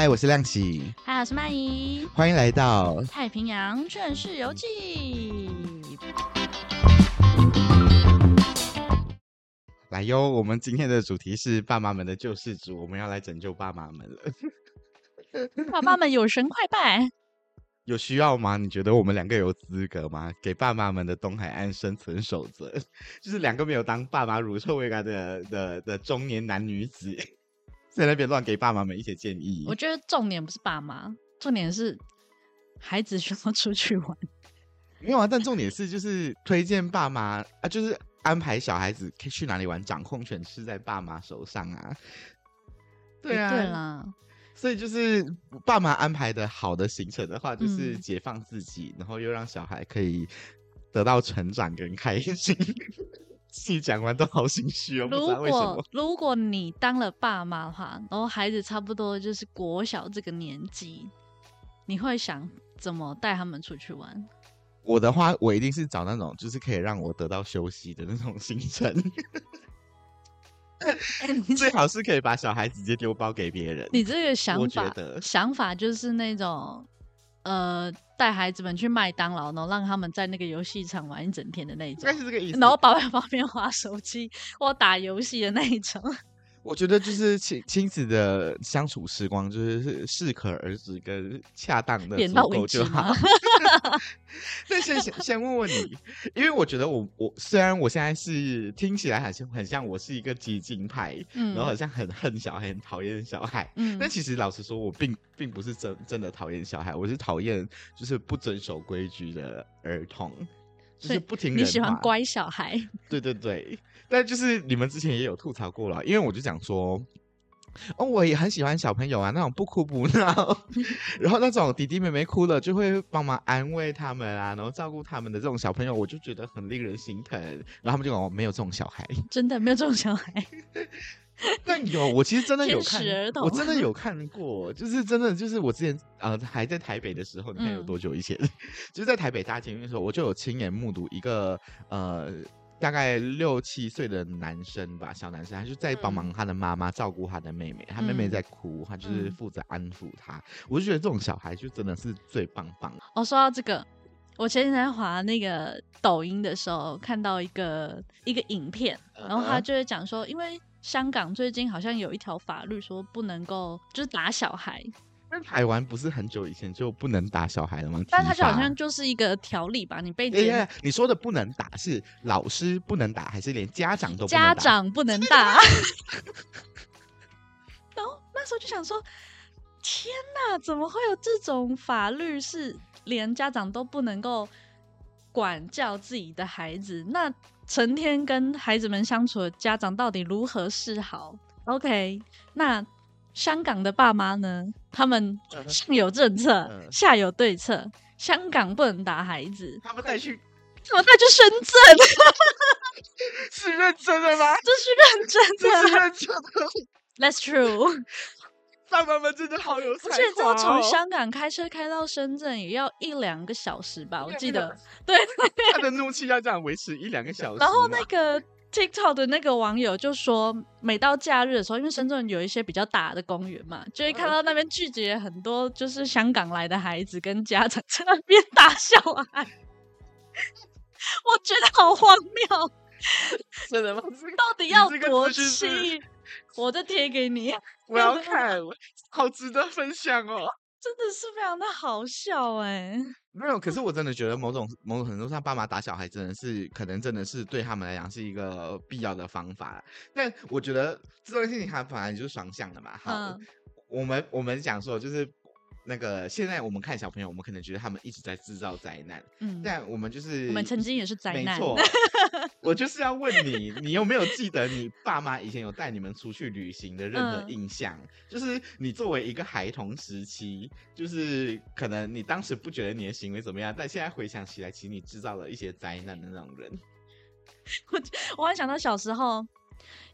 嗨，我是亮启。嗨，我是曼怡。欢迎来到《太平洋劝世游记》。来哟，我们今天的主题是爸妈们的救世主，我们要来拯救爸妈们了。爸妈们有神快拜，有需要吗？你觉得我们两个有资格吗？给爸妈们的东海岸生存守则，就是两个没有当爸妈乳臭未干的的的中年男女子。在那边乱给爸妈们一些建议。我觉得重点不是爸妈，重点是孩子需要出去玩。没有啊，但重点是就是推荐爸妈啊，就是安排小孩子可以去哪里玩，掌控权是在爸妈手上啊。对啊，对啦。所以就是爸妈安排的好的行程的话，就是解放自己，嗯、然后又让小孩可以得到成长跟开心。自己讲完都好心虚哦。如果如果你当了爸妈的话，然后孩子差不多就是国小这个年纪，你会想怎么带他们出去玩？我的话，我一定是找那种就是可以让我得到休息的那种行程。最好是可以把小孩直接丢包给别人。你这个想法，想法就是那种。呃，带孩子们去麦当劳，然后让他们在那个游戏场玩一整天的那一种，应该是这个意思。然后爸爸旁边划手机或打游戏的那一种。我觉得就是亲亲子的相处时光，就是适可而止跟恰当的足够就好。那先先先问问你，因为我觉得我我虽然我现在是听起来好像很像我是一个激进派，嗯，然后好像很恨小孩，很讨厌小孩，嗯，但其实老实说，我并并不是真真的讨厌小孩，我是讨厌就是不遵守规矩的儿童。就是不听人话。你喜欢乖小孩？对 对对，但就是你们之前也有吐槽过了，因为我就讲说，哦，我也很喜欢小朋友啊，那种不哭不闹，然后那种弟弟妹妹哭了就会帮忙安慰他们啊，然后照顾他们的这种小朋友，我就觉得很令人心疼。然后他们就讲我没有这种小孩，真的没有这种小孩。但有，我其实真的有看，我真的有看过，就是真的，就是我之前呃还在台北的时候，你看有多久以前？嗯、就是在台北搭捷运的时候，我就有亲眼目睹一个呃大概六七岁的男生吧，小男生，他就在帮忙他的妈妈照顾他的妹妹，嗯、他妹妹在哭，他就是负责安抚他。嗯、我就觉得这种小孩就真的是最棒棒。哦，说到这个，我前几天滑那个抖音的时候，看到一个一个影片，然后他就是讲说，因为。香港最近好像有一条法律说不能够就是打小孩。那台湾不是很久以前就不能打小孩了吗？但他就好像就是一个条例吧？你被你说的不能打是老师不能打，还是连家长都不能打？家长不能打。然后那时候就想说，天哪，怎么会有这种法律是连家长都不能够管教自己的孩子？那成天跟孩子们相处的家长到底如何是好？OK，那香港的爸妈呢？他们上有政策，下有对策。香港不能打孩子，他们带去，他们带去深圳，是认真的吗？这是认真的，这是认真的。That's true。爸爸们真的好有才华，哦，而且从香港开车开到深圳也要一两个小时吧？我记得，对，他的怒气要这样维持一两个小时。然后那个 TikTok 的那个网友就说，每到假日的时候，因为深圳有一些比较大的公园嘛，就会看到那边聚集了很多就是香港来的孩子跟家长在那边打小孩，我觉得好荒谬，真的吗？到底要多气？我再贴给你，我要看，好值得分享哦！真的是非常的好笑哎。没有，可是我真的觉得某种某种程度上，爸妈打小孩真的是可能真的是对他们来讲是一个必要的方法。但我觉得这种事情它本来就是双向的嘛。好，嗯、我们我们讲说就是。那个现在我们看小朋友，我们可能觉得他们一直在制造灾难，嗯，但我们就是我们曾经也是灾难，没错。我就是要问你，你有没有记得你爸妈以前有带你们出去旅行的任何印象？嗯、就是你作为一个孩童时期，就是可能你当时不觉得你的行为怎么样，但现在回想起来，其实你制造了一些灾难的那种人。我我还想到小时候，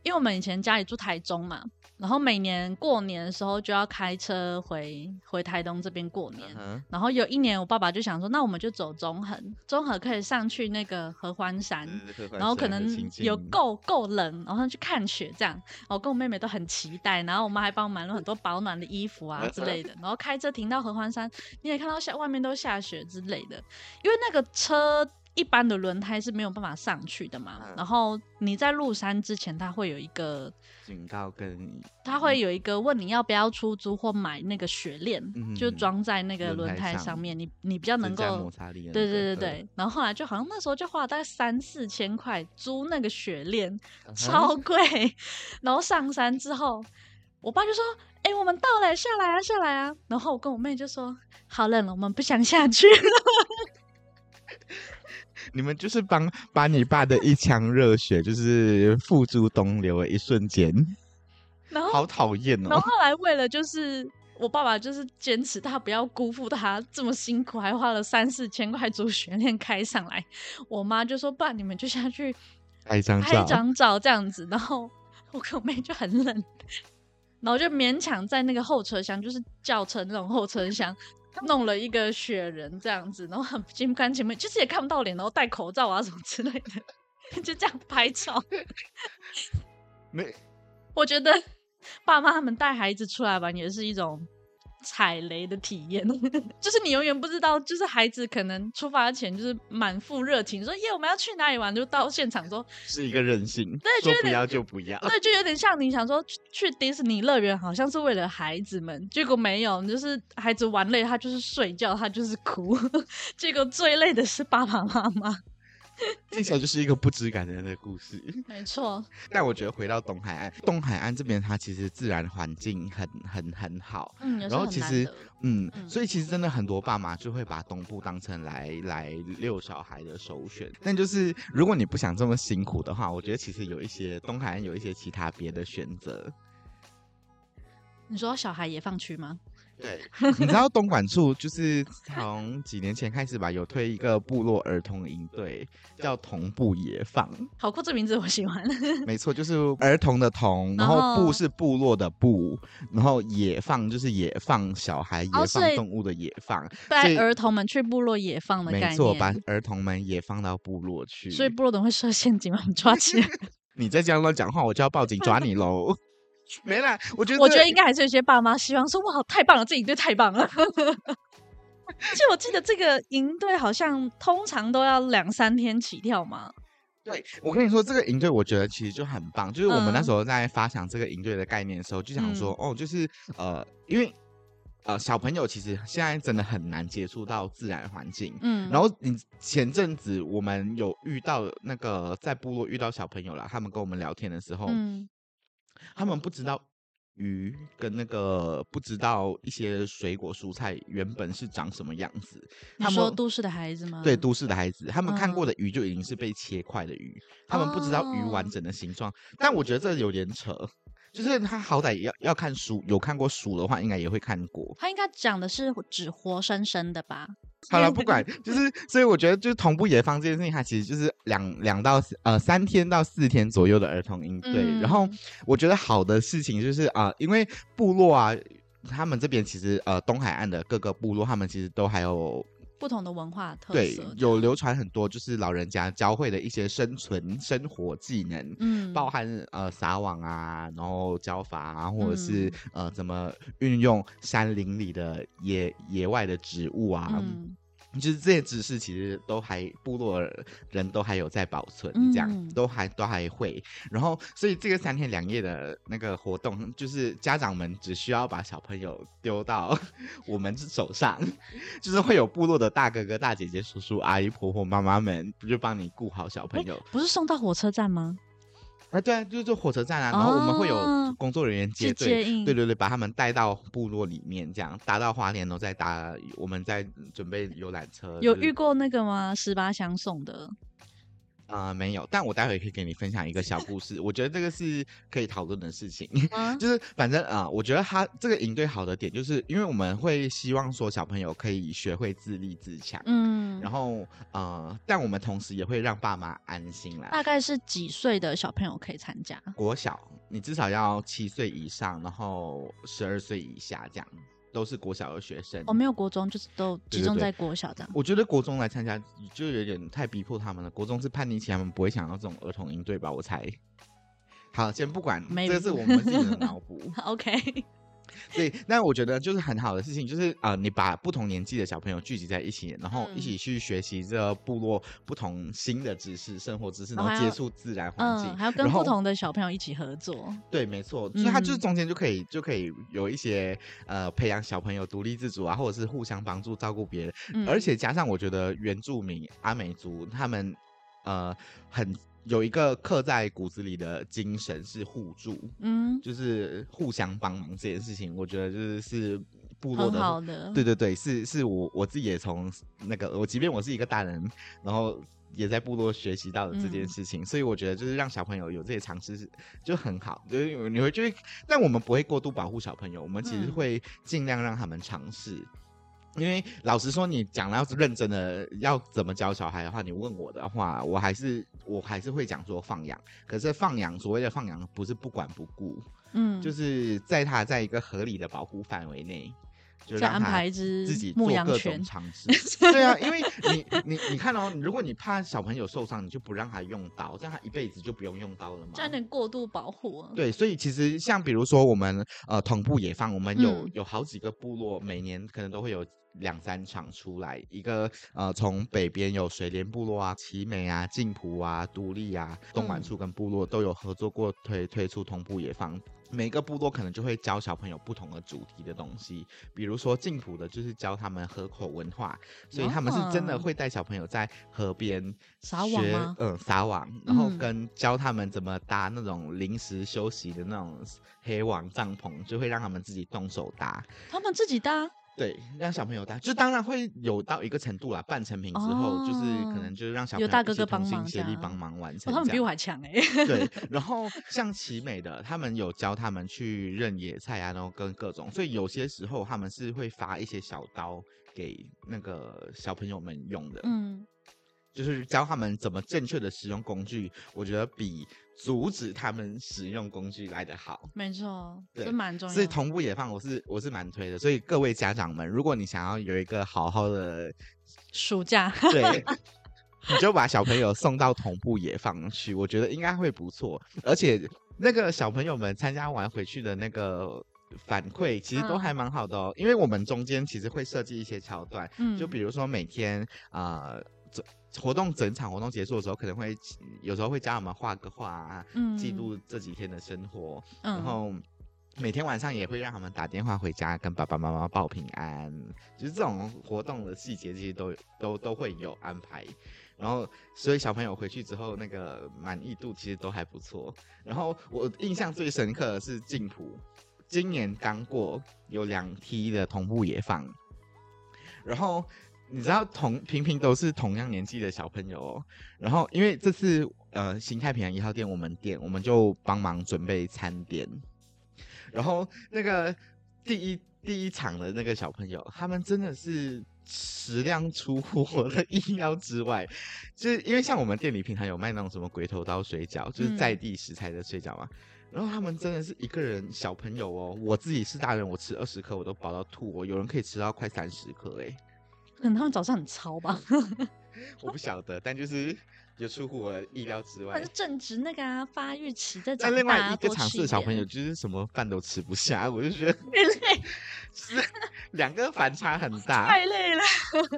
因为我们以前家里住台中嘛。然后每年过年的时候就要开车回回台东这边过年。嗯、然后有一年我爸爸就想说，那我们就走中横，中横可以上去那个合欢山，然后可能有够够冷，然后去看雪这样。我跟我妹妹都很期待，然后我妈还帮我买了很多保暖的衣服啊之类的。然后开车停到合欢山，你也看到下外面都下雪之类的，因为那个车。一般的轮胎是没有办法上去的嘛，嗯、然后你在入山之前，他会有一个警告跟，他会有一个问你要不要出租或买那个雪链，嗯、就装在那个轮胎上面，你你比较能够摩擦力。对对对对，然后后来就好像那时候就花了大概三四千块租那个雪链，嗯、超贵。然后上山之后，我爸就说：“哎、欸，我们到了，下来啊，下来啊。”然后我跟我妹就说：“好冷了，我们不想下去。”你们就是帮把你爸的一腔热血，就是付诸东流的一瞬间，然后好讨厌哦。然后后来为了就是我爸爸就是坚持他不要辜负他这么辛苦，还花了三四千块租雪链开上来，我妈就说：“爸，你们就下去拍张照，拍张照这样子。”然后我跟我妹就很冷，然后就勉强在那个后车厢，就是轿车那种后车厢。弄了一个雪人这样子，然后很心不甘情不愿，其实也看不到脸，然后戴口罩啊什么之类的，就这样拍照。没，我觉得爸妈他们带孩子出来玩也是一种。踩雷的体验，就是你永远不知道，就是孩子可能出发前就是满腹热情，说耶我们要去哪里玩，就到现场说 是一个任性，对，说不要就不要，对，就有点像你想说去迪士尼乐园，好像是为了孩子们，结果没有，就是孩子玩累，他就是睡觉，他就是哭，结果最累的是爸爸妈妈。听起来就是一个不知感人的故事，没错。但我觉得回到东海岸，东海岸这边它其实自然环境很很很好，嗯，然后其实嗯，嗯，所以其实真的很多爸妈就会把东部当成来来遛小孩的首选。但就是如果你不想这么辛苦的话，我觉得其实有一些东海岸有一些其他别的选择。你说小孩也放区吗？对，你知道东莞处就是从几年前开始吧，有推一个部落儿童营队，叫同步野放。好酷，这名字我喜欢。没错，就是儿童的童，然后部是部落的部，然后野放就是野放小孩、野放动物的野放，带儿童们去部落野放的概念。没错，把儿童们也放到部落去。所以部落怎么会设陷阱把我们抓起来？你再这样乱讲话，我就要报警抓你喽。没啦，我觉得我觉得应该还是有些爸妈希望说，哇，太棒了，这营队太棒了。其实我记得这个营队好像通常都要两三天起跳嘛。对，我跟你说，这个营队我觉得其实就很棒。就是我们那时候在发想这个营队的概念的时候，嗯、就想说，哦，就是呃，因为呃小朋友其实现在真的很难接触到自然环境。嗯。然后你前阵子我们有遇到那个在部落遇到小朋友了，他们跟我们聊天的时候，嗯。他们不知道鱼跟那个不知道一些水果蔬菜原本是长什么样子。他们说都市的孩子吗？对，都市的孩子，他们看过的鱼就已经是被切块的鱼，他们不知道鱼完整的形状。但我觉得这有点扯。就是他好歹要要看书，有看过书的话，应该也会看过。他应该讲的是指活生生的吧？好了，不管，就是所以我觉得，就是同步野放这件事情，它其实就是两两到呃三天到四天左右的儿童营队。嗯、然后我觉得好的事情就是啊、呃，因为部落啊，他们这边其实呃东海岸的各个部落，他们其实都还有。不同的文化特色，对，有流传很多，就是老人家教会的一些生存生活技能，嗯，包含呃撒网啊，然后教法啊，或者是、嗯、呃怎么运用山林里的野野外的植物啊。嗯就是这些知识，其实都还部落人都还有在保存，这样、嗯、都还都还会。然后，所以这个三天两夜的那个活动，就是家长们只需要把小朋友丢到我们手上，就是会有部落的大哥哥、大姐姐、叔叔、阿姨、婆婆、妈妈们，不就帮你顾好小朋友？不是送到火车站吗？啊，对啊，就是坐火车站啊，然后我们会有工作人员接队，哦、对对对，把他们带到部落里面，这样搭到花莲，然后再搭，我们再准备游览车。有遇过那个吗？十八相送的？啊、呃，没有，但我待会可以给你分享一个小故事，我觉得这个是可以讨论的事情，啊、就是反正啊、呃，我觉得他这个营队好的点，就是因为我们会希望说小朋友可以学会自立自强，嗯，然然后呃，但我们同时也会让爸妈安心啦。大概是几岁的小朋友可以参加？国小，你至少要七岁以上，然后十二岁以下这样。都是国小的学生，我、哦、没有国中，就是都集中在国小这样。对对对，我觉得国中来参加就有点太逼迫他们了。国中是叛逆期，他们不会想要这种儿童营队吧？我猜。好，先不管，没这是我们自己的脑补。OK。对，那我觉得就是很好的事情，就是啊、呃，你把不同年纪的小朋友聚集在一起，然后一起去学习这部落不同新的知识、生活知识，然后接触自然环境，嗯，还要跟不同的小朋友一起合作。对，没错，所以他就是中间就可以就可以有一些呃培养小朋友独立自主啊，或者是互相帮助、照顾别人，嗯，而且加上我觉得原住民阿美族他们呃很。有一个刻在骨子里的精神是互助，嗯，就是互相帮忙这件事情，我觉得就是是部落的，好的，对对对，是是我我自己也从那个我，即便我是一个大人，然后也在部落学习到了这件事情，嗯，所以我觉得就是让小朋友有这些尝试就很好，就是你会觉得，但我们不会过度保护小朋友，我们其实会尽量让他们尝试。因为老实说，你讲了要是认真的要怎么教小孩的话，你问我的话，我还是我还是会讲说放养。可是放养所谓的放养，不是不管不顾，嗯，就是在他在一个合理的保护范围内。就让他自己做各种尝 试，对啊，因为你你你看哦，如果你怕小朋友受伤，你就不让他用刀，这样他一辈子就不用用刀了嘛。这样有点过度保护啊。对，所以其实像比如说我们呃同步野放，我们有、嗯、有好几个部落，每年可能都会有两三场出来。一个呃从北边有水莲部落啊、奇美啊、静浦啊、独立啊、东莞处跟部落都有合作过推推出同步野放。每个部落可能就会教小朋友不同的主题的东西，比如说静浦的，就是教他们河口文化，所以他们是真的会带小朋友在河边撒网嗯，撒网，然后跟教他们怎么搭那种临时休息的那种黑网帐篷，就会让他们自己动手搭。他们自己搭？对，让小朋友带，就当然会有到一个程度啦，半成品之后，哦、就是可能就是让小朋友有大哥哥帮忙协力帮忙完成、哦。他们比我还强哎、欸。对，然后像奇美的，他们有教他们去认野菜啊，然后跟各种，所以有些时候他们是会发一些小刀给那个小朋友们用的。嗯。就是教他们怎么正确的使用工具，我觉得比阻止他们使用工具来得好。没错，对，蛮重要的。所以同步野放，我是我是蛮推的。所以各位家长们，如果你想要有一个好好的暑假，对，你就把小朋友送到同步野放去，我觉得应该会不错。而且那个小朋友们参加完回去的那个反馈，其实都还蛮好的哦。嗯、因为我们中间其实会设计一些桥段，嗯，就比如说每天啊。呃活动整场活动结束的时候，可能会有时候会教我们画个画啊，嗯，记录这几天的生活，嗯，然后每天晚上也会让他们打电话回家跟爸爸妈妈报平安，就是这种活动的细节，其实都都都会有安排。然后，所以小朋友回去之后，那个满意度其实都还不错。然后我印象最深刻的是静浦，今年刚过有两梯的同步野放，然后。你知道同平平都是同样年纪的小朋友哦，然后因为这次呃新太平洋一号店我们店，我们就帮忙准备餐点，然后那个第一第一场的那个小朋友，他们真的是食量出乎我的意料之外，就是因为像我们店里平常有卖那种什么鬼头刀水饺，就是在地食材的水饺嘛，然后他们真的是一个人小朋友哦，我自己是大人，我吃二十颗我都饱到吐哦，有人可以吃到快三十颗哎。可能他们早上很操吧，我不晓得，但就是有出乎我的意料之外。是正值那个啊发育期在长大，但另外一个场次的小朋友就是什么饭都吃不下，我就觉得累，是两个反差很 大，太累了。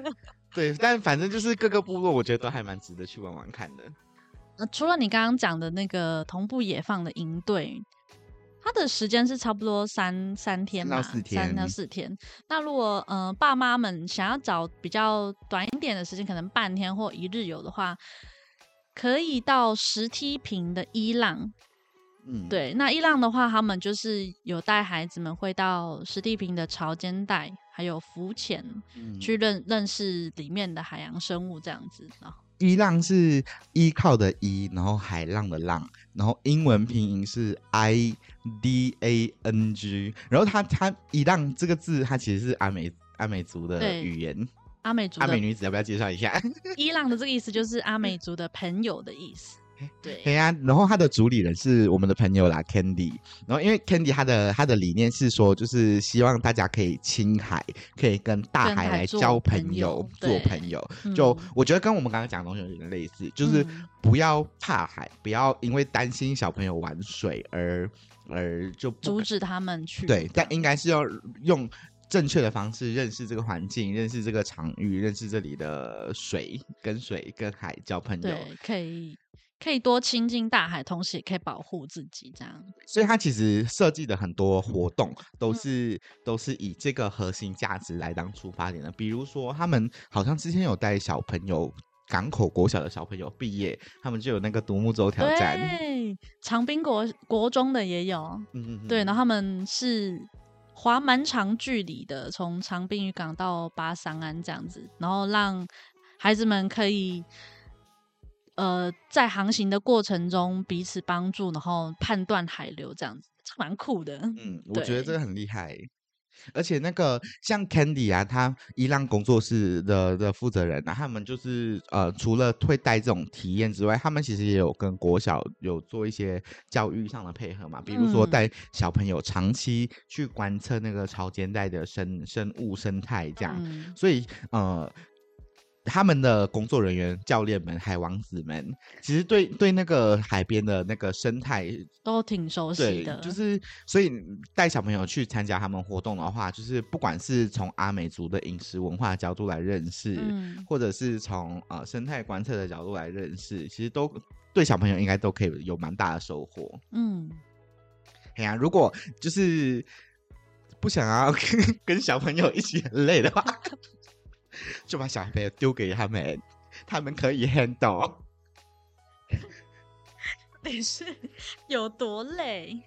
对，但反正就是各个部落，我觉得都还蛮值得去玩玩看的。呃，除了你刚刚讲的那个同步野放的营队。他的时间是差不多三三天嘛，三到四天。三到四天。那如果呃爸妈们想要找比较短一点的时间，可能半天或一日游的话，可以到石梯坪的伊朗。嗯，对。那伊朗的话，他们就是有带孩子们会到石梯坪的潮间带，还有浮潜，嗯、去认认识里面的海洋生物这样子啊。伊浪是依靠的依，然后海浪的浪，然后英文拼音是 I D A N G，然后它它伊浪这个字，它其实是阿美阿美族的语言。阿美族阿美女子要不要介绍一下？伊朗的这个意思就是阿美族的朋友的意思。对，对呀、啊，然后他的主理人是我们的朋友啦，Candy。然后因为 Candy 他的他的理念是说，就是希望大家可以亲海，可以跟大海来交朋友，做朋友。朋友就、嗯、我觉得跟我们刚刚讲的东西有点类似，就是不要怕海，不要因为担心小朋友玩水而而就阻止他们去。对，但应该是要用正确的方式认识这个环境，认识这个场域，认识这里的水，跟水跟海交朋友，对，可以。可以多亲近大海，同时也可以保护自己，这样。所以，他其实设计的很多活动都是、嗯、都是以这个核心价值来当出发点的。比如说，他们好像之前有带小朋友港口国小的小朋友毕业，他们就有那个独木舟挑战。对，长滨国国中的也有。嗯嗯。对，然后他们是划蛮长距离的，从长滨渔港到巴桑安这样子，然后让孩子们可以。呃，在航行的过程中彼此帮助，然后判断海流，这样子，这蛮酷的。嗯，我觉得这个很厉害。而且那个像 Candy 啊，他伊朗工作室的的负责人啊，他们就是呃，除了会带这种体验之外，他们其实也有跟国小有做一些教育上的配合嘛，比如说带小朋友长期去观测那个潮间带的生生物生态这样。嗯、所以呃。他们的工作人员、教练们、海王子们，其实对对那个海边的那个生态都挺熟悉的。就是所以带小朋友去参加他们活动的话，就是不管是从阿美族的饮食文化角度来认识，嗯、或者是从呃生态观测的角度来认识，其实都对小朋友应该都可以有蛮大的收获。嗯，哎呀，如果就是不想要跟 跟小朋友一起很累的话。就把小朋友丢给他们，他们可以 handle。你是有多累？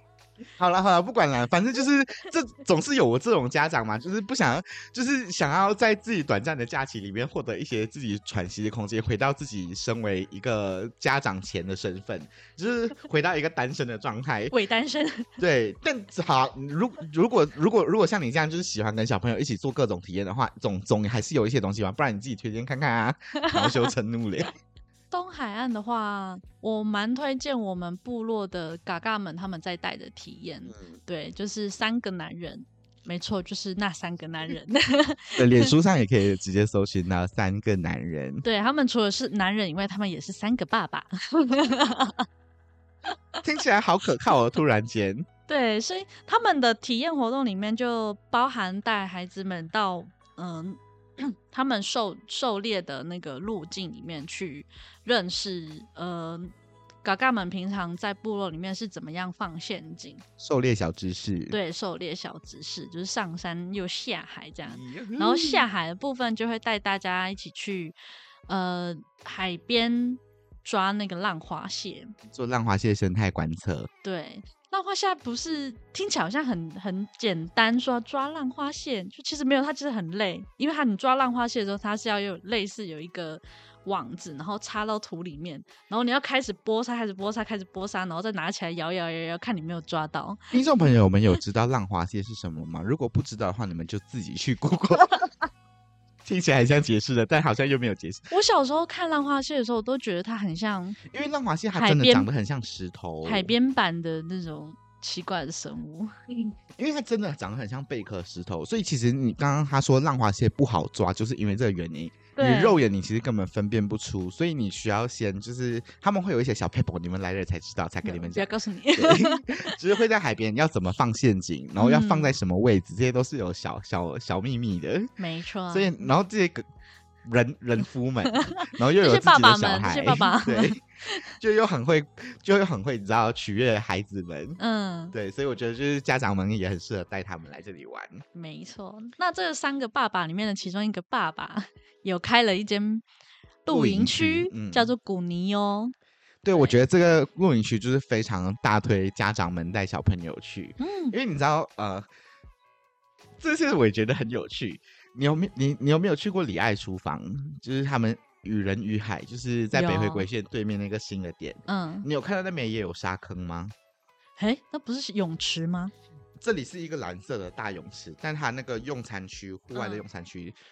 好了好了，不管了，反正就是这总是有我这种家长嘛，就是不想要，就是想要在自己短暂的假期里面获得一些自己喘息的空间，回到自己身为一个家长前的身份，就是回到一个单身的状态，伪单身。对，但好，如如果如果如果像你这样，就是喜欢跟小朋友一起做各种体验的话，总总还是有一些东西吧，不然你自己推荐看看啊，恼羞成怒了。东海岸的话，我蛮推荐我们部落的嘎嘎们他们在带的体验。嗯、对，就是三个男人，没错，就是那三个男人。对，脸书上也可以直接搜寻那三个男人。对，他们除了是男人以外，他们也是三个爸爸。听起来好可靠哦！突然间，对，所以他们的体验活动里面就包含带孩子们到嗯。他们狩狩猎的那个路径里面去认识，呃，嘎嘎们平常在部落里面是怎么样放陷阱？狩猎小知识，对，狩猎小知识就是上山又下海这样，然后下海的部分就会带大家一起去，呃，海边抓那个浪花蟹，做浪花蟹生态观测，对。浪花蟹不是听起来好像很很简单，说抓浪花蟹，就其实没有，它其实很累，因为它你抓浪花蟹的时候，它是要有类似有一个网子，然后插到土里面，然后你要开始剥沙，开始剥沙，开始剥沙，然后再拿起来摇摇摇摇，看你没有抓到。听众朋友们有知道浪花蟹是什么吗？如果不知道的话，你们就自己去 Google。听起来很像解释的，但好像又没有解释。我小时候看浪花蟹的时候，我都觉得它很像，因为浪花蟹它真的长得很像石头，海边版的那种奇怪的生物。因为它真的长得很像贝壳石头，所以其实你刚刚他说浪花蟹不好抓，就是因为这个原因。对你肉眼你其实根本分辨不出，所以你需要先就是他们会有一些小 paper，，你们来了才知道，才跟你们讲。不要告诉你，就是会在海边要怎么放陷阱，然后要放在什么位置，嗯、这些都是有小小小秘密的。没错。所以然后这些个人 人夫们，然后又有自己的小孩，爸爸 对，就又很会，就又很会，你知道取悦孩子们。嗯，对，所以我觉得就是家长们也很适合带他们来这里玩。没错。那这三个爸爸里面的其中一个爸爸。有开了一间露营区，嗯、叫做古尼哦。对，我觉得这个露营区就是非常大推家长们带小朋友去，嗯，因为你知道，呃，这些我也觉得很有趣。你有没你你有没有去过李爱厨房？就是他们与人与海，就是在北回归线对面那个新的店。嗯，你有看到那边也有沙坑吗？哎，那不是泳池吗？这里是一个蓝色的大泳池，但它那个用餐区，户外的用餐区。嗯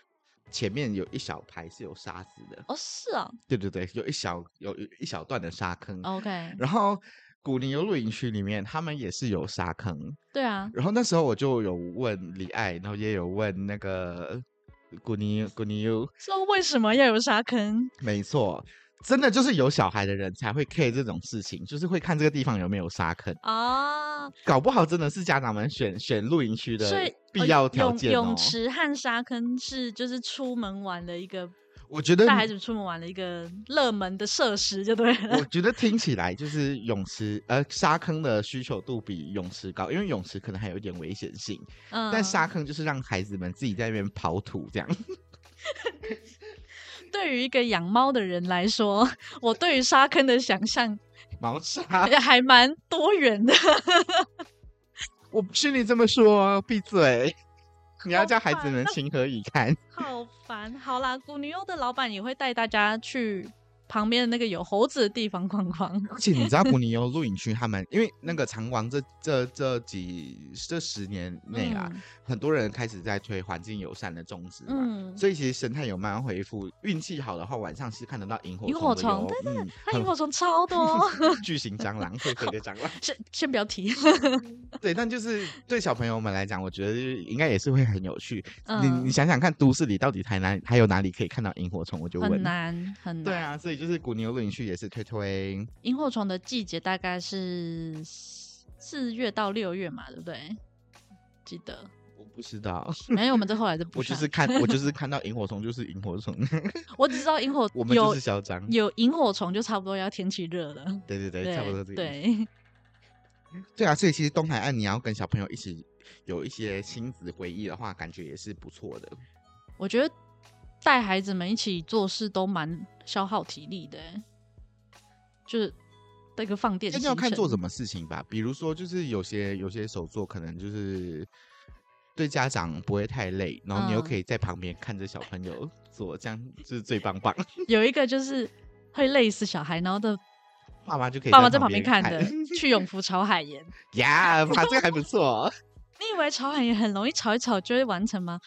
前面有一小排是有沙子的。哦，是啊。对对对，有一小有一小段的沙坑。OK。然后古宁优露营区里面，他们也是有沙坑。对啊。然后那时候我就有问李艾，然后也有问那个古宁古宁优，说为什么要有沙坑？没错。真的就是有小孩的人才会 care 这种事情，就是会看这个地方有没有沙坑啊。搞不好真的是家长们选选露营区的必要条件哦。泳池和沙坑是就是出门玩的一个，我觉得带孩子出门玩的一个热门的设施，就对了。我觉得听起来就是泳池呃沙坑的需求度比泳池高，因为泳池可能还有一点危险性，嗯，但沙坑就是让孩子们自己在那边刨土这样。对于一个养猫的人来说，我对于沙坑的想象，猫砂还蛮多元的。我不是你这么说，闭嘴！你要叫孩子们情何以堪？好烦。好啦，古女优的老板也会带大家去。旁边的那个有猴子的地方逛逛，而且你知道 古尼欧露营区，他们因为那个长王这这这几这十年内啊，嗯、很多人开始在推环境友善的种植嘛，嗯、所以其实生态有慢慢恢复。运气好的话，晚上是看得到萤火虫。萤火虫，对对萤火虫超多，巨型蟑螂，会飞的蟑螂。先先不要提。对，但就是对小朋友们来讲，我觉得应该也是会很有趣。嗯、你你想想看，都市里到底台南还有哪里可以看到萤火虫？我就问。很难很难。对啊，所以。就是古牛露营区也是推推萤火虫的季节，大概是四月到六月嘛，对不对？记得我不知道，没有，我们这后来就不。我就是看，我就是看到萤火虫就是萤火虫。我只知道萤火，我们就是嚣张。有萤火虫就差不多要天气热了。对对对，对差不多这个。对对啊，所以其实东海岸你要跟小朋友一起有一些亲子回忆的话，感觉也是不错的。我觉得。带孩子们一起做事都蛮消耗体力的，就是那个放电。要看做什么事情吧，比如说就是有些有些手作可能就是对家长不会太累，然后你又可以在旁边看着小朋友做，这样就是最棒棒。有一个就是会累死小孩，然后的爸妈就可以爸妈在旁边看的，去永福炒海盐呀，哇，这个还不错。你以为炒海盐很容易炒一炒就会完成吗？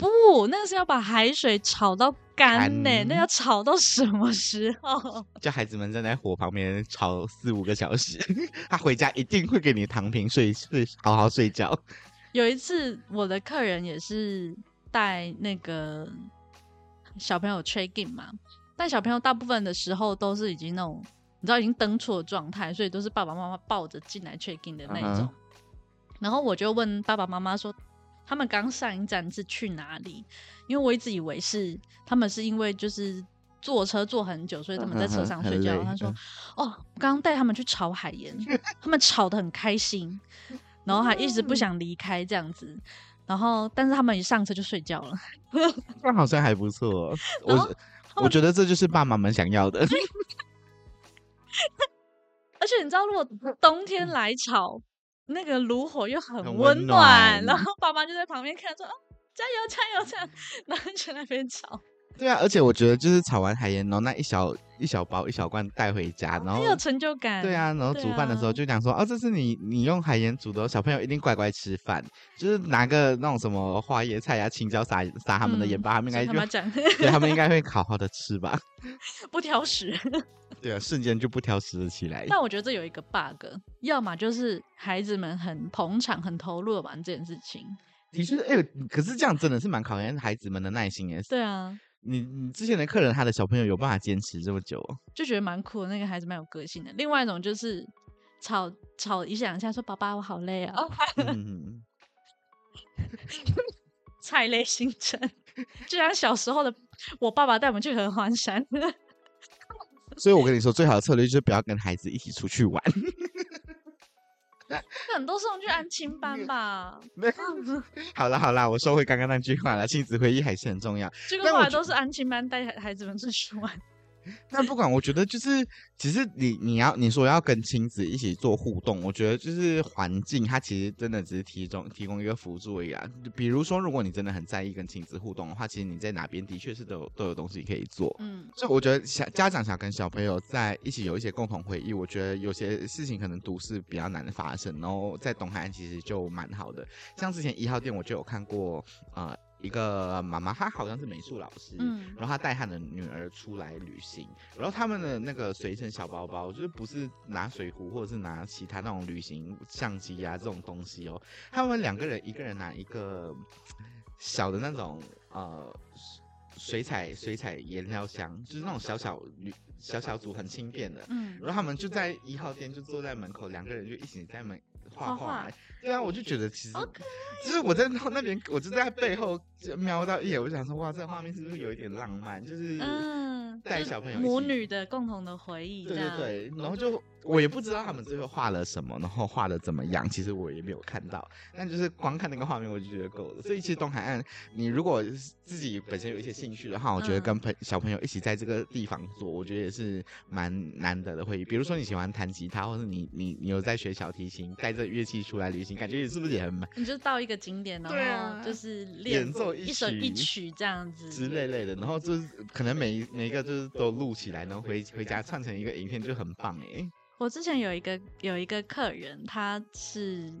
不，那个是要把海水炒到干呢，干那要炒到什么时候？叫孩子们站在火旁边炒四五个小时，他回家一定会给你躺平睡睡，好好睡觉。有一次，我的客人也是带那个小朋友 check in 嘛，但小朋友大部分的时候都是已经那种你知道已经登错状态，所以都是爸爸妈妈抱着进来 check in 的那种。Uh huh. 然后我就问爸爸妈妈说。他们刚上一站是去哪里？因为我一直以为是他们是因为就是坐车坐很久，所以他们在车上睡觉。他说：“哦，我刚刚带他们去炒海盐，他们炒的很开心，然后还一直不想离开这样子。然后，但是他们一上车就睡觉了。那好像还不错。我我觉得这就是爸妈们想要的。而且你知道，如果冬天来炒。”那个炉火又很温暖，暖然后爸妈就在旁边看，说：“哦，加油，加油！”这样，然后就在那边吵。对啊，而且我觉得就是炒完海盐，然后那一小一小包一小罐带回家，然后很有成就感。对啊，然后煮饭的时候就讲说：“啊、哦，这是你你用海盐煮的，小朋友一定乖乖吃饭。”就是拿个那种什么花椰菜呀、啊、青椒撒撒他们的盐巴，他们应该就他对他们应该会好好的吃吧，不挑食。对啊，瞬间就不挑食了起来。但我觉得这有一个 bug，要么就是孩子们很捧场、很投入的玩这件事情。的确，哎、欸，可是这样真的是蛮考验孩子们的耐心耶。对啊，你你之前的客人，他的小朋友有办法坚持这么久，就觉得蛮酷的。那个孩子蛮有个性的。另外一种就是吵吵一两下，说：“爸爸，我好累啊。嗯” 菜类行程，就像小时候的我爸爸带我们去合欢山。所以，我跟你说，最好的策略就是不要跟孩子一起出去玩。可能都送去安亲班吧。好了好了，我收回刚刚那句话了，亲子回忆还是很重要。这个话都是安亲班带孩子们出去玩。那不管，我觉得就是，其实你你要你说要跟亲子一起做互动，我觉得就是环境，它其实真的只是提供提供一个辅助而已啊。比如说，如果你真的很在意跟亲子互动的话，其实你在哪边的确是都有都有东西可以做。嗯，所以我觉得小家长想跟小朋友在一起有一些共同回忆，我觉得有些事情可能都市比较难发生，然后在东海岸其实就蛮好的。像之前一号店我就有看过，呃。一个妈妈，她好像是美术老师，嗯，然后她带她的女儿出来旅行，然后他们的那个随身小包包，就是不是拿水壶或者是拿其他那种旅行相机啊这种东西哦，他们两个人一个人拿一个小的那种呃水彩水彩颜料箱，就是那种小小旅小小组很轻便的，嗯，然后他们就在一号店就坐在门口，两个人就一起在门画画，画画对啊，我就觉得其实就是我在那那边，我就在背后就瞄到一眼，我就想说，哇，这个画面是不是有一点浪漫？就是嗯，带小朋友母女的共同的回忆，对对对，然后就我也不知道他们最后画了什么，然后画的怎么样，其实我也没有看到，但就是光看那个画面，我就觉得够了。所以其实东海岸，你如果自己本身有一些兴趣的话，我觉得跟朋小朋友一起在这个地方做，我觉得也是蛮难得的回忆。比如说你喜欢弹吉他，或者你你你有在学小提琴，带着乐器出来旅行。感觉你是不是也很 满？你就到一个景点，然后就是演奏一首一曲这样子之类类的，然后就是可能每每一个就是都录起来，然后回回家串成一个影片，就很棒哎。我之前有一个有一个客人，他是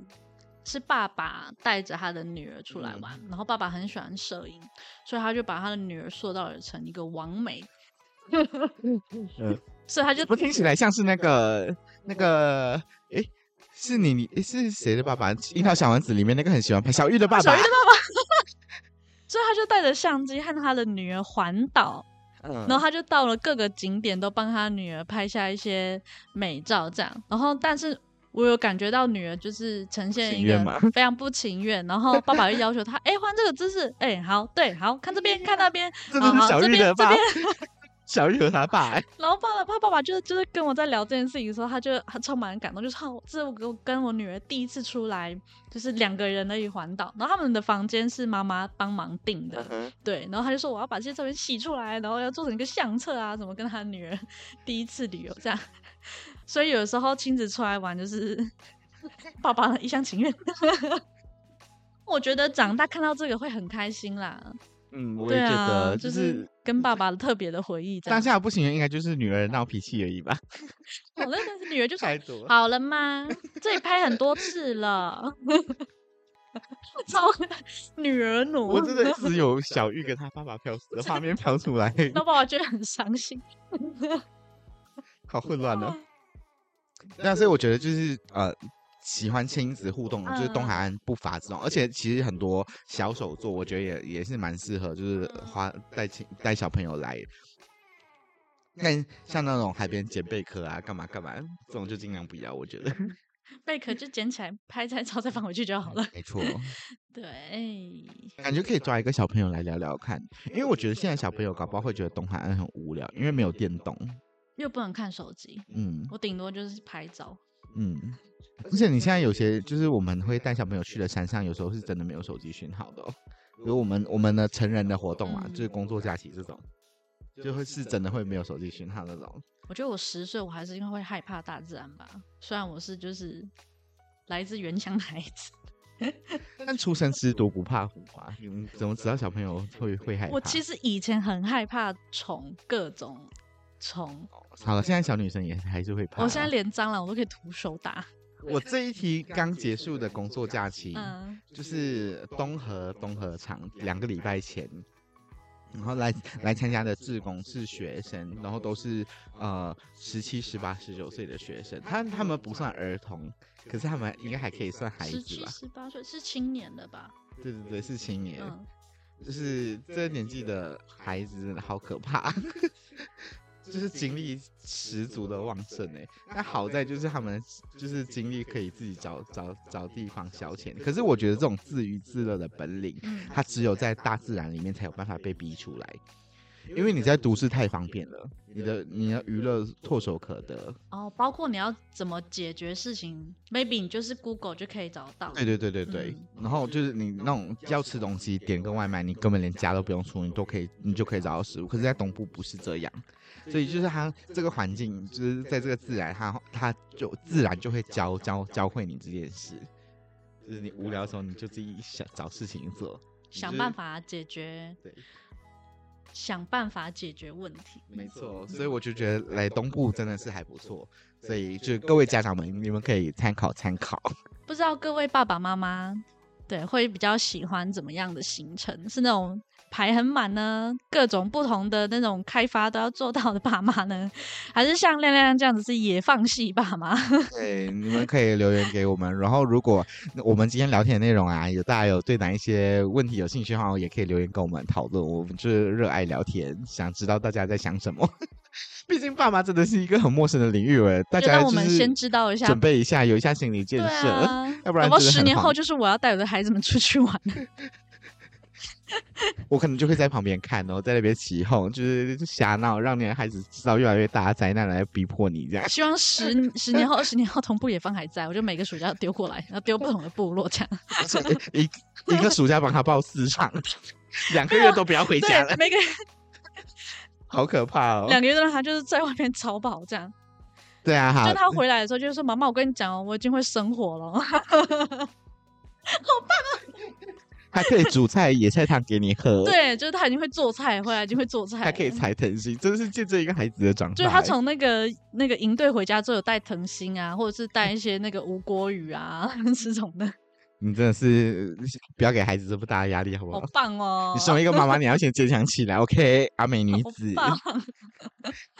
是爸爸带着他的女儿出来玩，嗯、然后爸爸很喜欢摄影，所以他就把他的女儿塑造成一个完美。嗯，所以他就不听起来像是那个那个哎。是你，你是谁的爸爸？《樱桃小丸子》里面那个很喜欢拍小玉的爸爸。小玉的爸爸，所以他就带着相机和他的女儿环岛，嗯，然后他就到了各个景点，都帮他女儿拍下一些美照，这样。然后，但是我有感觉到女儿就是呈现一个非常不情愿，然后爸爸又要求他，哎、欸，换这个姿势，哎、欸，好，对，好看这边，看那边，这是小玉的爸爸。小玉和他爸、欸，然后爸爸他爸爸就是就是跟我在聊这件事情的时候，他就他充满感动，就说这是我跟跟我女儿第一次出来，就是两个人而已环岛，然后他们的房间是妈妈帮忙订的，嗯、对，然后他就说我要把这些照片洗出来，然后要做成一个相册啊，怎么跟他女儿 第一次旅游这样，所以有时候亲子出来玩就是 爸爸一厢情愿，我觉得长大看到这个会很开心啦。嗯，我也觉得，就是、就是、跟爸爸的特别的回忆。当下不行，应该就是女儿闹脾气而已吧。好了，但是女儿就说：“好了吗？这里拍很多次了。”超女儿奴，我真的只有小玉跟她爸爸飘 的画面飘出来，那爸爸觉得很伤心，好混乱哦。那所以我觉得就是呃。喜欢亲子互动，就是东海岸不乏这种，嗯、而且其实很多小手作，我觉得也也是蛮适合，就是花带亲带小朋友来。但像那种海边捡贝壳啊，干嘛干嘛，这种就尽量不要。我觉得 贝壳就捡起来拍拍照再放回去就好了。没错，对，感觉可以抓一个小朋友来聊聊看，因为我觉得现在小朋友搞不好会觉得东海岸很无聊，因为没有电动，又不能看手机。嗯，我顶多就是拍照。嗯。而且你现在有些就是我们会带小朋友去的山上，有时候是真的没有手机讯号的哦。比如我们我们的成人的活动啊，就是工作假期这种，就会是真的会没有手机讯号那种。我觉得我十岁，我还是因为会害怕大自然吧。虽然我是就是来自原乡的孩子，但出生之犊不怕虎啊。怎么知道小朋友会会害怕？我其实以前很害怕虫，各种虫。好了，现在小女生也还是会怕。我现在连蟑螂我都可以徒手打。我这一题刚结束的工作假期，就是东河东河厂两个礼拜前，然后来来参加的志工是学生，然后都是呃十七、十八、十九岁的学生，他他们不算儿童，可是他们应该还可以算孩子吧？十七、十八岁是青年的吧？对对对，是青年，就是这个年纪的孩子好可怕。就是精力十足的旺盛哎，那好在就是他们就是精力可以自己找找找地方消遣。可是我觉得这种自娱自乐的本领，它只有在大自然里面才有办法被逼出来。因为你在都市太方便了，你的你的娱乐唾手可得哦，包括你要怎么解决事情，maybe 你就是 Google 就可以找到。对对对对对，嗯、然后就是你那种要吃东西点个外卖，你根本连家都不用出，你都可以你就可以找到食物。可是，在东部不是这样，所以就是它这个环境，就是在这个自然，它它就自然就会教教教会你这件事。就是你无聊的时候，你就自己想找事情做，想办法解决。对。想办法解决问题，没错，所以我就觉得来东部真的是还不错，所以就各位家长们，你们可以参考参考。不知道各位爸爸妈妈对，会比较喜欢怎么样的行程？是那种排很满呢，各种不同的那种开发都要做到的爸妈呢，还是像亮亮这样子是野放系爸妈？对，你们可以留言给我们。然后，如果我们今天聊天的内容啊，有大家有对哪一些问题有兴趣的话，也可以留言跟我们讨论。我们就是热爱聊天，想知道大家在想什么。毕竟爸妈真的是一个很陌生的领域，哎，大家我们先知道一下，准备一下，有一下心理建设，啊、要不然十年后就是我要带我的孩子们出去玩。我可能就会在旁边看哦，在那边起哄，就是瞎闹，让你的孩子制造越来越大的灾难来逼迫你这样。希望十十年后、二十年后同步野放还在，我就每个暑假丢过来，然后丢不同的部落这样。一一个暑假帮他报四场，两个月都不要回家了。每个。好可怕哦！两个月都让他就是在外面超跑这样。对啊，好。就他回来的时候，就是说：“妈妈，我跟你讲哦，我已经会生火了，好棒啊！”还可以煮菜、野菜汤给你喝。对，就是他已经会做菜，回来已经会做菜，还可以采藤心，真的是见证一个孩子的长大。就是他从那个那个营队回家之后，有带藤心啊，或者是带一些那个吴郭鱼啊 这种的。你真的是 不要给孩子这么大的压力，好不好？好 棒哦！你身为一个妈妈，你要先坚强起来，OK？阿美 女子，好，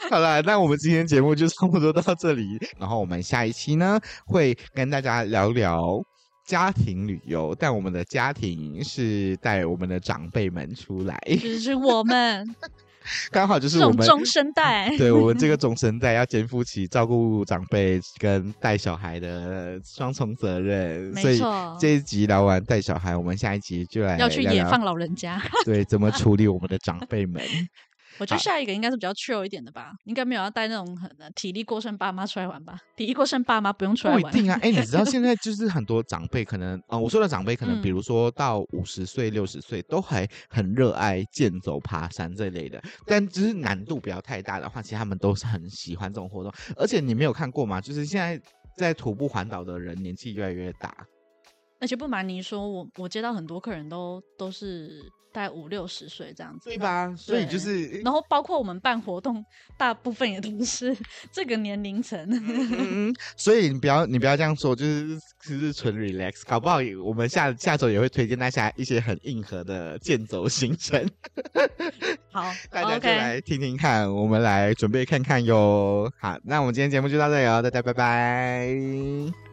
好了，那我们今天节目就差不多到这里，然后我们下一期呢会跟大家聊聊家庭旅游，但我们的家庭是带我们的长辈们出来，就是我们。刚好就是我们中生代，对我们这个中生代要肩负起照顾长辈跟带小孩的双重责任，没错。所以这一集聊完带小孩，我们下一集就来要去野放老人家，对，怎么处理我们的长辈们。我觉得下一个应该是比较 chill 一点的吧，应该没有要带那种很体力过剩爸妈出来玩吧？体力过剩爸妈不用出来玩。不一定啊，哎、欸，你知道 现在就是很多长辈可能，呃，我说的长辈可能，比如说到五十岁、六十岁都还很热爱健走、爬山这类的，但只是难度不要太大的话，其实他们都是很喜欢这种活动。而且你没有看过吗？就是现在在徒步环岛的人年纪越来越大。而且不瞒您说，我我接到很多客人都都是大概五六十岁这样子，对吧？所以就是，然后包括我们办活动，大部分也都是 这个年龄层。嗯，所以你不要你不要这样说，就是就是纯 relax，搞不好我们下下周也会推荐大家一些很硬核的健走行程。好，大家就来听听看我们来准备看看哟。好，那我们今天节目就到这里哦，大家拜拜。